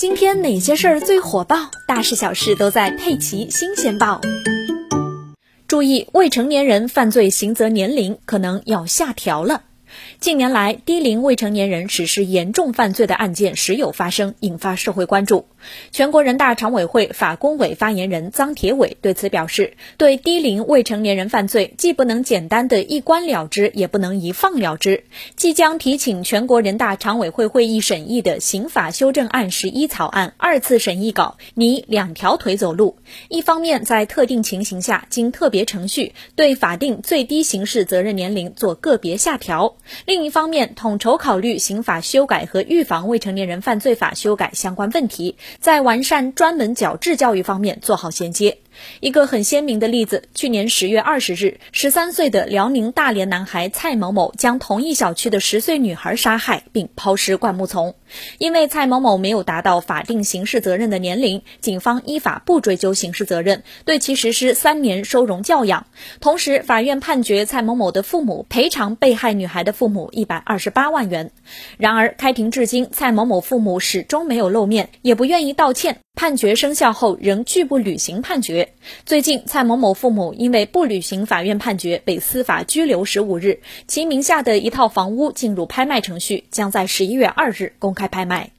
今天哪些事儿最火爆？大事小事都在《佩奇新鲜报》。注意，未成年人犯罪刑责年龄可能要下调了。近年来，低龄未成年人实施严重犯罪的案件时有发生，引发社会关注。全国人大常委会法工委发言人臧铁伟对此表示，对低龄未成年人犯罪，既不能简单的一关了之，也不能一放了之。即将提请全国人大常委会会议审议的《刑法修正案十一》草案二次审议稿拟两条腿走路：一方面，在特定情形下，经特别程序，对法定最低刑事责任年龄做个别下调；另一方面，统筹考虑刑法修改和预防未成年人犯罪法修改相关问题。在完善专门矫治教育方面做好衔接。一个很鲜明的例子，去年十月二十日，十三岁的辽宁大连男孩蔡某某将同一小区的十岁女孩杀害并抛尸灌木丛。因为蔡某某没有达到法定刑事责任的年龄，警方依法不追究刑事责任，对其实施三年收容教养。同时，法院判决蔡某某的父母赔偿被害女孩的父母一百二十八万元。然而，开庭至今，蔡某某父母始终没有露面，也不愿意道歉。判决生效后仍拒不履行判决。最近，蔡某某父母因为不履行法院判决，被司法拘留十五日。其名下的一套房屋进入拍卖程序，将在十一月二日公开拍卖。